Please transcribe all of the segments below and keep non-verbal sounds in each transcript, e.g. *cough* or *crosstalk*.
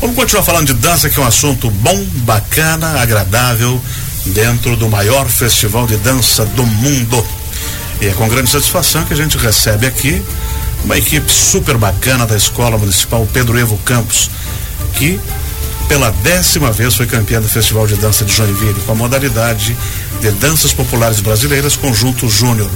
Vamos continuar falando de dança, que é um assunto bom, bacana, agradável, dentro do maior festival de dança do mundo. E é com grande satisfação que a gente recebe aqui uma equipe super bacana da Escola Municipal Pedro Evo Campos, que pela décima vez foi campeã do Festival de Dança de Joinville, com a modalidade de danças populares brasileiras Conjunto Júnior.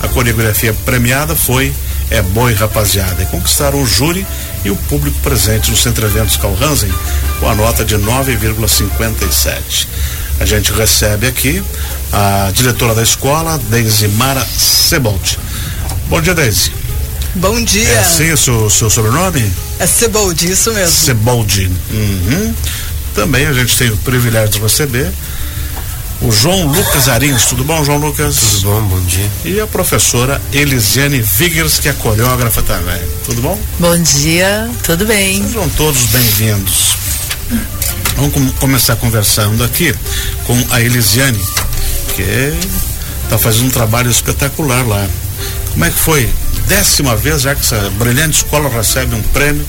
A coreografia premiada foi É Boi Rapaziada e conquistaram o júri e o público presente no Centro Eventos Calhansen com a nota de 9,57. A gente recebe aqui a diretora da escola, Deise Mara Sebold. Bom dia, Deise. Bom dia. É assim o seu, seu sobrenome? É Sebold, isso mesmo. Sebold. Uhum. Também a gente tem o privilégio de receber o João Lucas Arins. Tudo bom, João Lucas? Tudo bom, bom dia. E a professora Elisiane Vigers, que é coreógrafa também. Tudo bom? Bom dia, tudo bem. Sejam todos bem-vindos. Vamos com, começar conversando aqui com a Elisiane, que está fazendo um trabalho espetacular lá. Como é que foi? Décima vez já que essa brilhante escola recebe um prêmio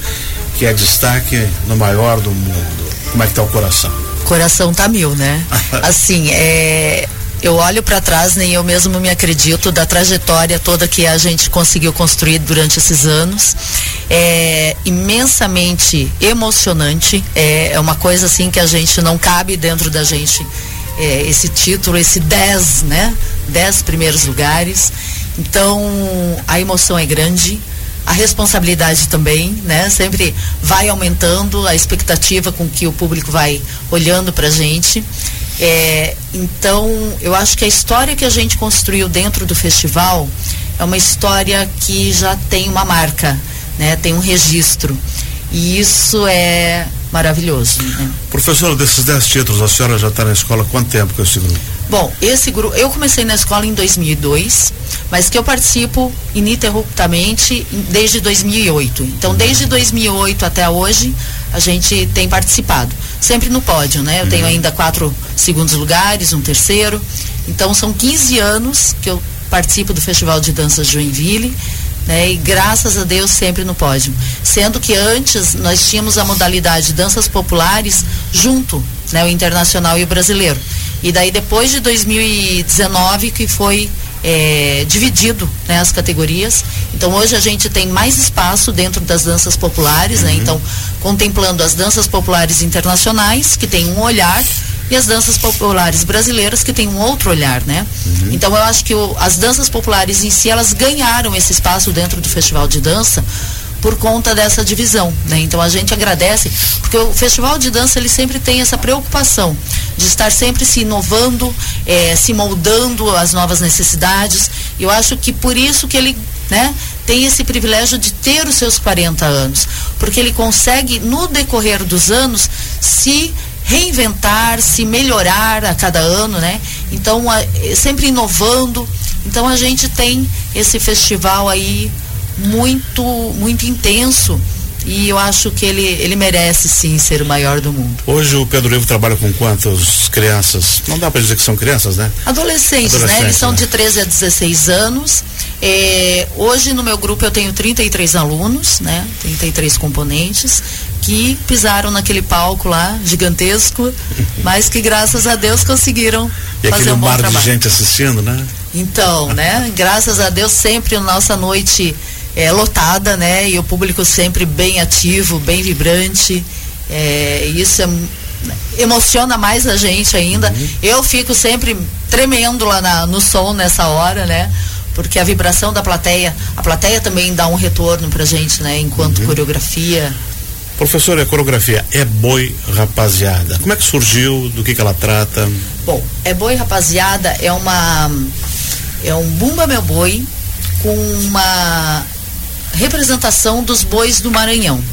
que é destaque no maior do mundo. Como é que está o coração? Coração tá mil, né? *laughs* assim, é, eu olho para trás, nem eu mesmo me acredito da trajetória toda que a gente conseguiu construir durante esses anos. É imensamente emocionante, é, é uma coisa assim que a gente não cabe dentro da gente é, esse título, esse 10, né? 10 primeiros lugares. Então, a emoção é grande a responsabilidade também, né? Sempre vai aumentando a expectativa com que o público vai olhando para a gente. É, então, eu acho que a história que a gente construiu dentro do festival é uma história que já tem uma marca, né? Tem um registro. E isso é maravilhoso. Né? Professor, desses dez títulos, a senhora já está na escola há quanto tempo com esse grupo? Bom, esse grupo, eu comecei na escola em 2002, mas que eu participo ininterruptamente desde 2008. Então, desde 2008 até hoje, a gente tem participado. Sempre no pódio, né? Eu uhum. tenho ainda quatro segundos lugares, um terceiro. Então, são 15 anos que eu participo do Festival de Danças Joinville né? E graças a Deus sempre no pódio. Sendo que antes nós tínhamos a modalidade danças populares junto, né? O internacional e o brasileiro. E daí depois de 2019 que foi é, dividido né, as categorias. Então hoje a gente tem mais espaço dentro das danças populares, né? uhum. né? Então, contemplando as danças populares internacionais, que tem um olhar, e as danças populares brasileiras que têm um outro olhar, né? Uhum. Então eu acho que o, as danças populares em si elas ganharam esse espaço dentro do festival de dança por conta dessa divisão, né? Então a gente agradece porque o festival de dança ele sempre tem essa preocupação de estar sempre se inovando, eh, se moldando às novas necessidades. Eu acho que por isso que ele, né? Tem esse privilégio de ter os seus 40 anos, porque ele consegue no decorrer dos anos se reinventar, se melhorar a cada ano, né? Então, a, sempre inovando. Então, a gente tem esse festival aí muito, muito intenso e eu acho que ele, ele merece sim ser o maior do mundo. Hoje o Pedro Ivo trabalha com quantas crianças? Não dá para dizer que são crianças, né? Adolescentes, Adolescentes né? Eles são né? de 13 a 16 anos. É, hoje no meu grupo eu tenho 33 alunos, né? 33 componentes que pisaram naquele palco lá, gigantesco, *laughs* mas que graças a Deus conseguiram e fazer um bom mar trabalho. de gente assistindo, né? Então, né? Graças a Deus sempre a nossa noite é, lotada, né? E o público sempre bem ativo, bem vibrante. É, isso é, emociona mais a gente ainda. Uhum. Eu fico sempre tremendo lá na, no som nessa hora, né? Porque a vibração da plateia, a plateia também dá um retorno pra gente, né? Enquanto uhum. coreografia. Professora, a coreografia é boi rapaziada. Como é que surgiu? Do que, que ela trata? Bom, é boi rapaziada é uma é um bumba meu boi com uma representação dos bois do Maranhão.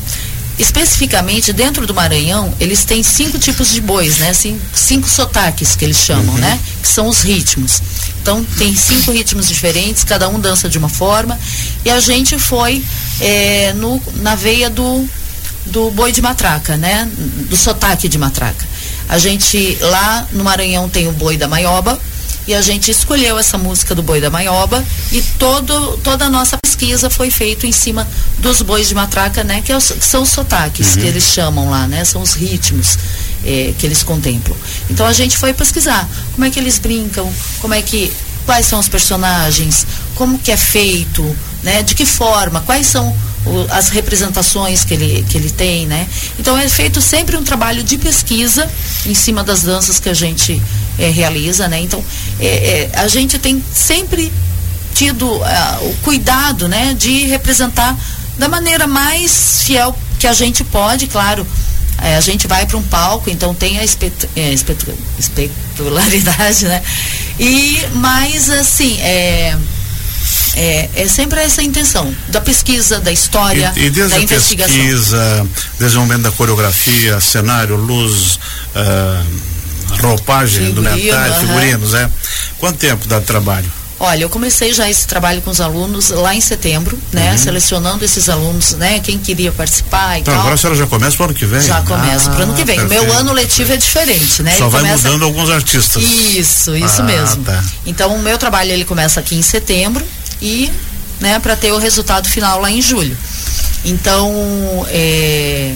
Especificamente dentro do Maranhão, eles têm cinco tipos de bois, né? Cinco, cinco sotaques que eles chamam, uhum. né? Que são os ritmos. Então tem cinco ritmos diferentes, cada um dança de uma forma. E a gente foi é, no, na veia do, do boi de matraca, né? Do sotaque de matraca. A gente lá no Maranhão tem o boi da maioba, e a gente escolheu essa música do Boi da Maioba e todo, toda a nossa pesquisa foi feita em cima dos bois de matraca, né? Que, é os, que são os sotaques uhum. que eles chamam lá, né? São os ritmos é, que eles contemplam. Então a gente foi pesquisar como é que eles brincam, como é que quais são os personagens, como que é feito, né? De que forma, quais são o, as representações que ele, que ele tem, né? Então é feito sempre um trabalho de pesquisa em cima das danças que a gente é, realiza, né? Então é, é, a gente tem sempre tido uh, o cuidado, né? De representar da maneira mais fiel que a gente pode, claro. É, a gente vai para um palco, então tem a espetularidade, né? E, mas assim, é, é, é sempre essa intenção da pesquisa, da história, e, e desde da a investigação. pesquisa, desde o momento da coreografia, cenário, luz, uh, roupagem, indumentária, uh -huh. figurinos, é. Quanto tempo dá de trabalho? Olha, eu comecei já esse trabalho com os alunos lá em setembro, né? Uhum. Selecionando esses alunos, né? Quem queria participar e então, tal. agora a senhora já começa para o ano que vem? Já começa ah, para o ano que vem. Perfeito. O meu ano letivo é diferente, né? Só ele vai começa... mudando alguns artistas. Isso, isso ah, mesmo. Tá. Então o meu trabalho ele começa aqui em setembro e, né? Para ter o resultado final lá em julho. Então, é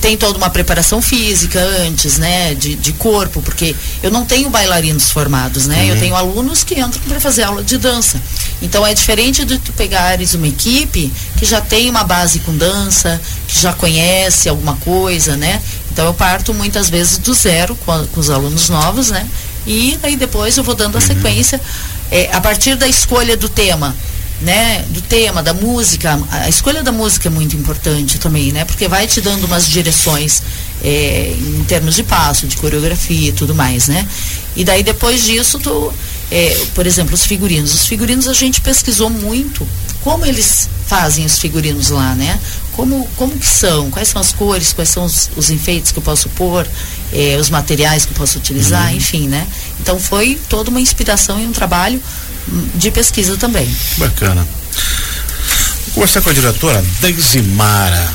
tem toda uma preparação física antes, né, de, de corpo, porque eu não tenho bailarinos formados, né, uhum. eu tenho alunos que entram para fazer aula de dança. Então é diferente de tu pegares uma equipe que já tem uma base com dança, que já conhece alguma coisa, né. Então eu parto muitas vezes do zero com, a, com os alunos novos, né, e aí depois eu vou dando a uhum. sequência é, a partir da escolha do tema né, do tema, da música, a escolha da música é muito importante também, né, porque vai te dando umas direções é, em termos de passo, de coreografia e tudo mais, né. E daí depois disso, tu, é, por exemplo, os figurinos. Os figurinos a gente pesquisou muito como eles fazem os figurinos lá, né? Como, como que são, quais são as cores, quais são os, os enfeites que eu posso pôr, é, os materiais que eu posso utilizar, uhum. enfim, né? Então foi toda uma inspiração e um trabalho de pesquisa também. Bacana. Vou conversar com a diretora Deizimara.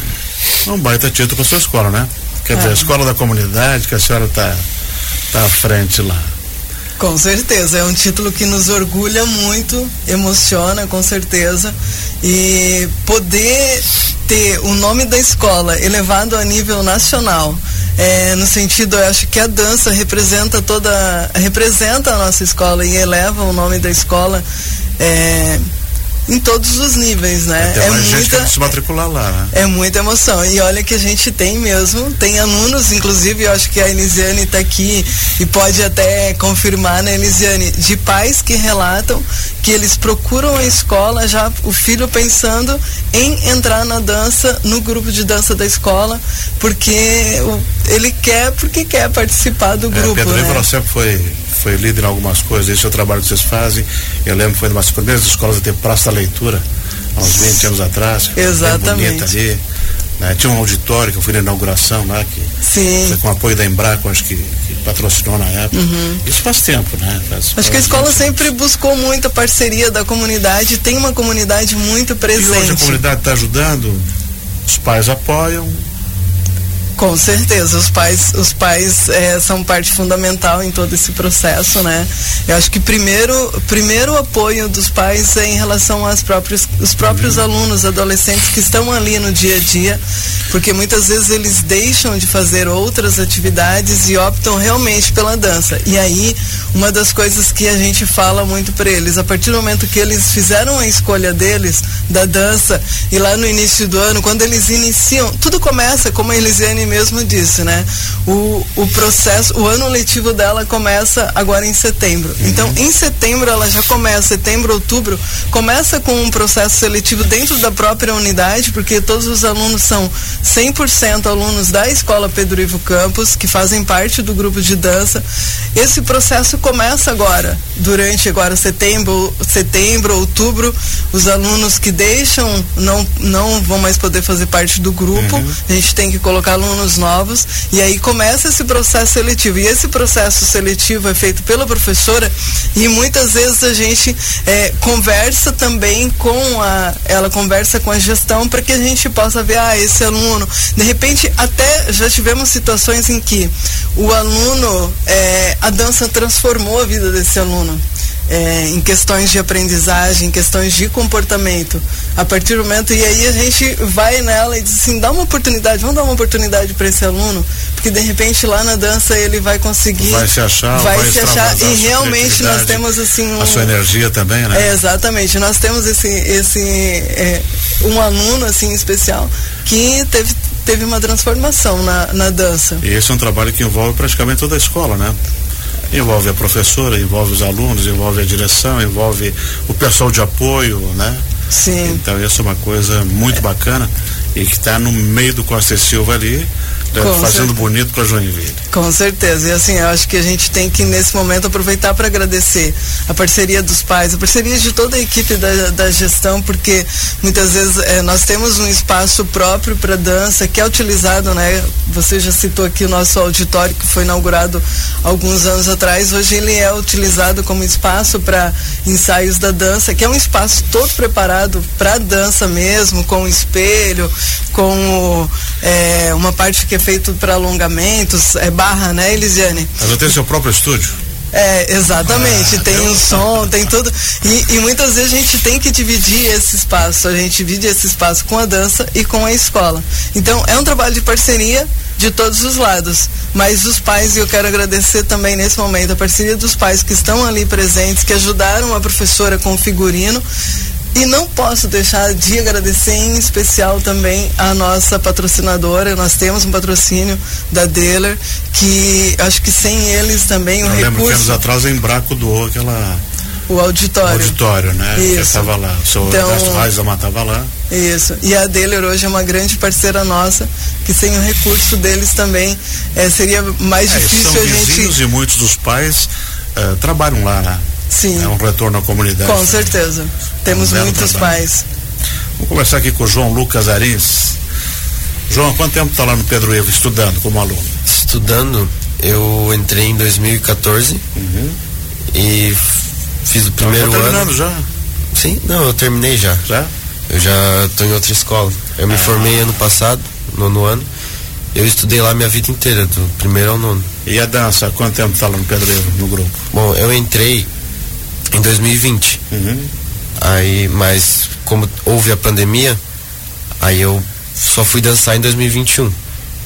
Um baita título para sua escola, né? Quer dizer, a é. escola da comunidade que a senhora está tá à frente lá. Com certeza, é um título que nos orgulha muito, emociona com certeza. E poder ter o nome da escola elevado a nível nacional, é, no sentido, eu acho que a dança representa toda, representa a nossa escola e eleva o nome da escola. É, em todos os níveis, né? é muita se matricular lá, né? É muita emoção. E olha que a gente tem mesmo, tem alunos, inclusive eu acho que a Elisiane está aqui e pode até confirmar, né, Elisiane, de pais que relatam que eles procuram a escola já o filho pensando em entrar na dança, no grupo de dança da escola, porque ele quer, porque quer participar do grupo. É, Pedro né? sempre foi foi líder em algumas coisas, esse é o trabalho que vocês fazem. Eu lembro que foi uma das primeiras escolas a ter praça da leitura, há uns 20 anos atrás. Exatamente. Bonita ali. Né? Tinha um auditório que eu fui na inauguração lá, que Sim. foi com apoio da Embraco, acho que, que patrocinou na época. Uhum. Isso faz tempo, né? Faz, acho que a escola sempre buscou muita parceria da comunidade, tem uma comunidade muito presente. E hoje a comunidade está ajudando, os pais apoiam, com certeza, os pais, os pais é, são parte fundamental em todo esse processo, né? Eu acho que primeiro, primeiro apoio dos pais é em relação aos próprios, os próprios uhum. alunos, adolescentes que estão ali no dia a dia, porque muitas vezes eles deixam de fazer outras atividades e optam realmente pela dança. E aí, uma das coisas que a gente fala muito para eles, a partir do momento que eles fizeram a escolha deles da dança e lá no início do ano, quando eles iniciam, tudo começa como a Elisiane mesmo disse, né? O, o processo, o ano letivo dela começa agora em setembro. Uhum. Então, em setembro ela já começa, setembro, outubro, começa com um processo seletivo dentro da própria unidade, porque todos os alunos são 100% alunos da Escola Pedro Ivo Campos, que fazem parte do grupo de dança. Esse processo começa agora, durante agora setembro, setembro, outubro, os alunos que deixam não não vão mais poder fazer parte do grupo. Uhum. A gente tem que colocar aluno alunos novos. E aí começa esse processo seletivo. E esse processo seletivo é feito pela professora e muitas vezes a gente é, conversa também com a, ela conversa com a gestão para que a gente possa ver, ah, esse aluno, de repente até já tivemos situações em que o aluno, é, a dança transformou a vida desse aluno é, em questões de aprendizagem, em questões de comportamento. A partir do momento, e aí a gente vai nela e diz assim, dá uma oportunidade, vamos dar uma oportunidade para esse aluno, porque de repente lá na dança ele vai conseguir. Vai se achar, vai, vai se achar. E realmente nós temos assim. Um, a sua energia também, né? É, exatamente. Nós temos esse, esse é, um aluno assim especial que teve teve uma transformação na, na dança. E esse é um trabalho que envolve praticamente toda a escola, né? Envolve a professora, envolve os alunos, envolve a direção, envolve o pessoal de apoio, né? Sim. Então isso é uma coisa muito bacana e que está no meio do Costa e Silva ali, com fazendo certeza. bonito para Joinville. Com certeza. E assim, eu acho que a gente tem que, nesse momento, aproveitar para agradecer a parceria dos pais, a parceria de toda a equipe da, da gestão, porque muitas vezes é, nós temos um espaço próprio para dança que é utilizado, né? Você já citou aqui o nosso auditório que foi inaugurado alguns anos atrás. Hoje ele é utilizado como espaço para ensaios da dança, que é um espaço todo preparado para dança mesmo, com espelho, com é, uma parte que é feito para alongamentos, é barra, né, Elisiane? Ela tem seu próprio estúdio. É, exatamente. Ah, tem o um som, tem tudo. E, e, muitas vezes a gente tem que dividir esse espaço. A gente divide esse espaço com a dança e com a escola. Então, é um trabalho de parceria de todos os lados. Mas os pais, e eu quero agradecer também nesse momento a parceria dos pais que estão ali presentes, que ajudaram a professora com o figurino e não posso deixar de agradecer em especial também a nossa patrocinadora. Nós temos um patrocínio da Deller, que acho que sem eles também o Eu recurso. lembro que anos atrás em Braco doou aquela. O auditório. O auditório, né? Isso. Que estava lá. O seu então, Ernesto Reis estava lá. Isso. E a Deller hoje é uma grande parceira nossa, que sem o recurso deles também é, seria mais é, difícil são a gente. e muitos dos pais uh, trabalham lá, né? Sim. É um retorno à comunidade. Com certeza. Temos um muitos trabalho. pais. Vamos conversar aqui com o João Lucas Arins. João, quanto tempo está lá no Pedro Evo estudando como aluno? Estudando, eu entrei em 2014 uhum. e fiz o primeiro então, tá terminando ano. já? Sim, não, eu terminei já. Já? Eu já estou em outra escola. Eu me ah. formei ano passado, nono ano. Eu estudei lá minha vida inteira, do primeiro ao nono. E a dança, quanto tempo está lá no Pedro Evo, no grupo? Bom, eu entrei em 2020. Uhum. Aí, mas como houve a pandemia, aí eu só fui dançar em 2021.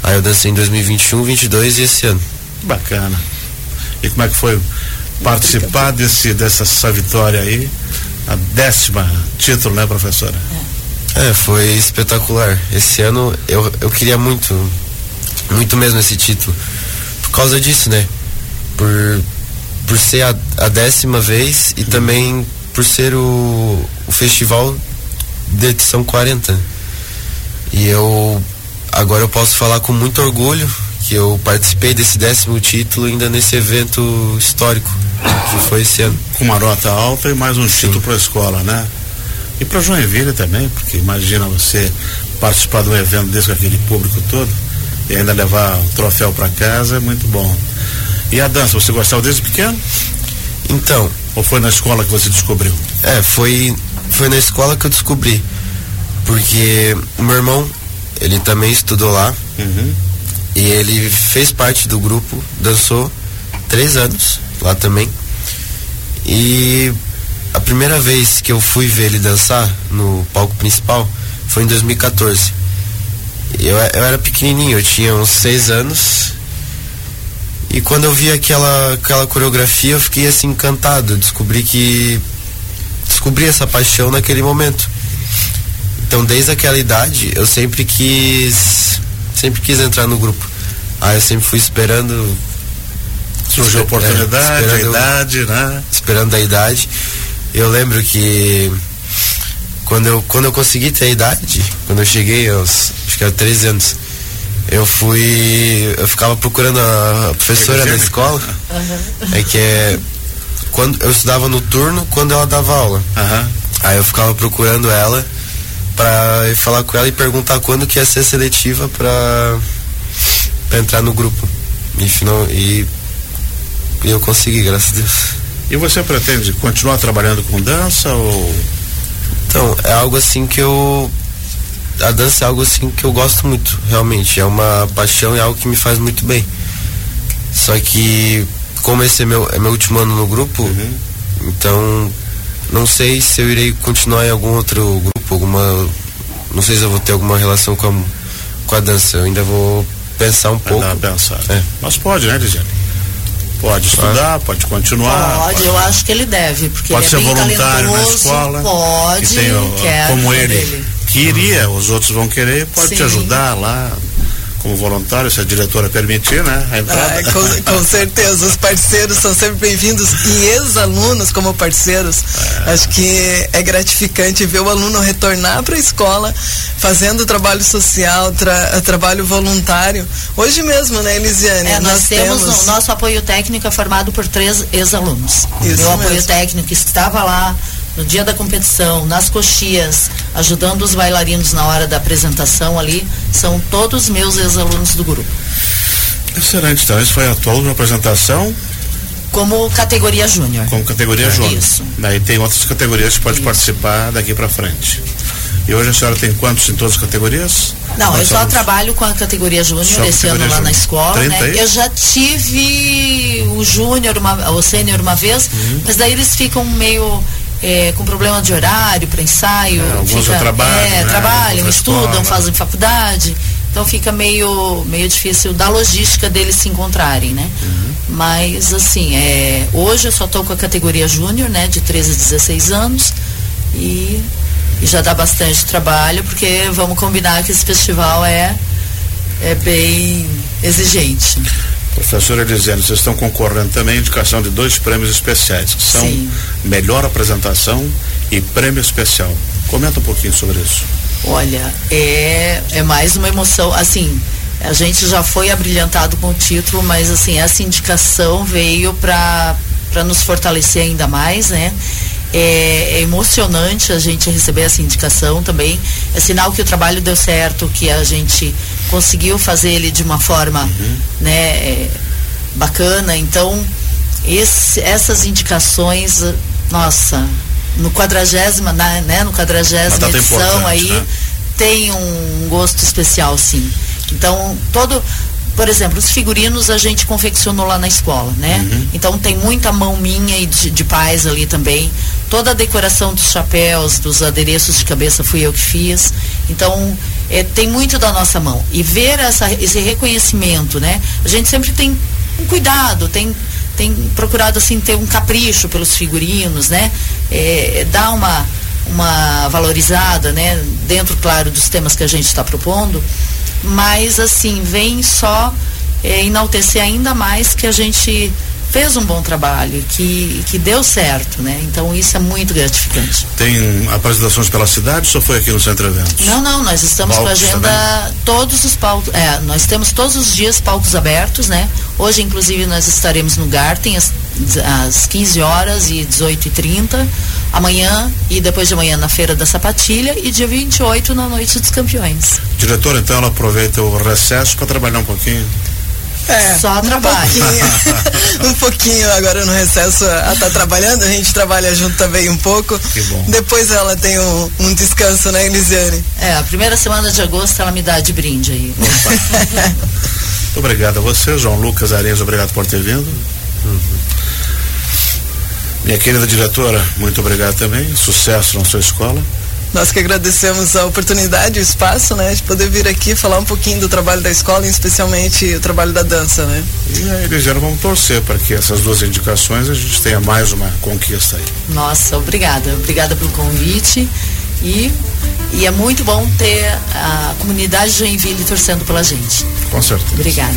Aí eu dancei em 2021, 22 e esse ano. Bacana. E como é que foi participar desse dessa vitória aí? A décima título, né, professora? É, foi espetacular. Esse ano eu, eu queria muito, muito mesmo esse título. Por causa disso, né? Por por ser a, a décima vez e também por ser o, o festival de edição 40. E eu agora eu posso falar com muito orgulho que eu participei desse décimo título ainda nesse evento histórico que foi esse ano. Com uma nota alta e mais um Sim. título para a escola, né? E para Joinville também, porque imagina você participar de um evento desse com aquele público todo e ainda levar o troféu para casa é muito bom. E a dança, você gostava desde pequeno? Então. Ou foi na escola que você descobriu? É, foi, foi na escola que eu descobri. Porque o meu irmão, ele também estudou lá. Uhum. E ele fez parte do grupo, dançou três anos lá também. E a primeira vez que eu fui ver ele dançar no palco principal foi em 2014. Eu, eu era pequenininho, eu tinha uns seis anos e quando eu vi aquela, aquela coreografia, eu fiquei assim encantado. Descobri que. Descobri essa paixão naquele momento. Então, desde aquela idade, eu sempre quis. Sempre quis entrar no grupo. Aí eu sempre fui esperando. Surgiu a oportunidade, é, a idade, né? Esperando a idade. Eu lembro que quando eu, quando eu consegui ter a idade, quando eu cheguei aos acho que era 13 anos, eu fui. Eu ficava procurando a professora na escola. Uhum. É que é. Quando eu estudava no turno quando ela dava aula. Uhum. Aí eu ficava procurando ela para falar com ela e perguntar quando que ia ser seletiva para entrar no grupo. E, final, e, e eu consegui, graças a Deus. E você pretende continuar trabalhando com dança ou então, é algo assim que eu. A dança é algo assim que eu gosto muito, realmente. É uma paixão e é algo que me faz muito bem. Só que, como esse é meu, é meu último ano no grupo, uhum. então não sei se eu irei continuar em algum outro grupo, alguma. Não sei se eu vou ter alguma relação com a, com a dança. Eu ainda vou pensar um pouco. Pensar. É. Mas pode, né, Ligiane? Pode estudar, pode continuar. Pode, pode, eu acho que ele deve, porque pode ele é ser voluntário na escola. Pode, tem, quer, como ele dele. Queria, os outros vão querer, pode Sim. te ajudar lá, como voluntário, se a diretora permitir, né? A entrada. Ah, com, com, certeza, os parceiros são sempre bem-vindos e ex-alunos como parceiros. É. Acho que é gratificante ver o aluno retornar para a escola fazendo trabalho social, tra, trabalho voluntário. Hoje mesmo, né, Elisiane? É, nós, nós temos, temos... O nosso apoio técnico é formado por três ex-alunos. Meu apoio técnico estava lá no dia da competição, nas coxias, ajudando os bailarinos na hora da apresentação ali, são todos meus ex-alunos do grupo. Excelente, então isso foi a tua apresentação? Como categoria júnior. Como categoria é. júnior. Isso. Daí tem outras categorias que pode Isso. participar daqui para frente. E hoje a senhora tem quantos em todas as categorias? Não, eu só trabalho com a categoria júnior esse ano lá na escola, né? Eu já tive o júnior, o sênior uma vez, uhum. mas daí eles ficam meio é, com problema de horário para ensaio. É, alguns fica, trabalham, é, né? trabalham estudam, escola. fazem faculdade. Então fica meio, meio difícil da logística deles se encontrarem, né? Uhum. Mas assim, é, hoje eu só estou com a categoria júnior, né? De 13 a 16 anos. E, e já dá bastante trabalho, porque vamos combinar que esse festival é, é bem exigente. Professora Elisiane, vocês estão concorrendo também à indicação de dois prêmios especiais, que são Sim. Melhor Apresentação e Prêmio Especial. Comenta um pouquinho sobre isso. Olha, é, é mais uma emoção, assim, a gente já foi abrilhantado com o título, mas assim, essa indicação veio para nos fortalecer ainda mais, né? É, é, emocionante a gente receber essa indicação também. É sinal que o trabalho deu certo, que a gente conseguiu fazer ele de uma forma uhum. né, é, bacana. Então, esse, essas indicações, nossa, no quadragésima, né, no quadragésima edição aí, né? tem um gosto especial, sim. Então, todo por exemplo, os figurinos a gente confeccionou lá na escola, né? Uhum. Então tem muita mão minha e de, de pais ali também. Toda a decoração dos chapéus, dos adereços de cabeça fui eu que fiz. Então é, tem muito da nossa mão. E ver essa, esse reconhecimento, né? A gente sempre tem um cuidado, tem tem procurado assim ter um capricho pelos figurinos, né? É, dar uma uma valorizada, né? Dentro, claro, dos temas que a gente está propondo mas assim, vem só é, enaltecer ainda mais que a gente fez um bom trabalho, que, que deu certo, né? Então isso é muito gratificante. Tem apresentações pela cidade ou só foi aqui no Centro Eventos? Não, não, nós estamos palcos com a agenda também? todos os palcos, é, nós temos todos os dias palcos abertos, né? Hoje, inclusive, nós estaremos no Garten às, às 15 horas e 18 e 30 amanhã e depois de amanhã na Feira da Sapatilha e dia 28 na Noite dos Campeões. Diretor, então ela aproveita o recesso para trabalhar um pouquinho? É, Só trabalho. Um pouquinho, *laughs* um pouquinho agora no recesso ela está trabalhando, a gente trabalha junto também um pouco. Que bom. Depois ela tem um, um descanso, né, Elisiane? É, a primeira semana de agosto ela me dá de brinde aí. *laughs* Muito obrigado a você, João Lucas Areias, obrigado por ter vindo. Uhum. Minha querida diretora, muito obrigado também. Sucesso na sua escola. Nós que agradecemos a oportunidade, o espaço, né, de poder vir aqui falar um pouquinho do trabalho da escola, e especialmente o trabalho da dança, né? E aí, Ligiana, vamos torcer para que essas duas indicações a gente tenha mais uma conquista aí. Nossa, obrigada, obrigada pelo convite e e é muito bom ter a comunidade de Joinville torcendo pela gente. Com certeza. Obrigada.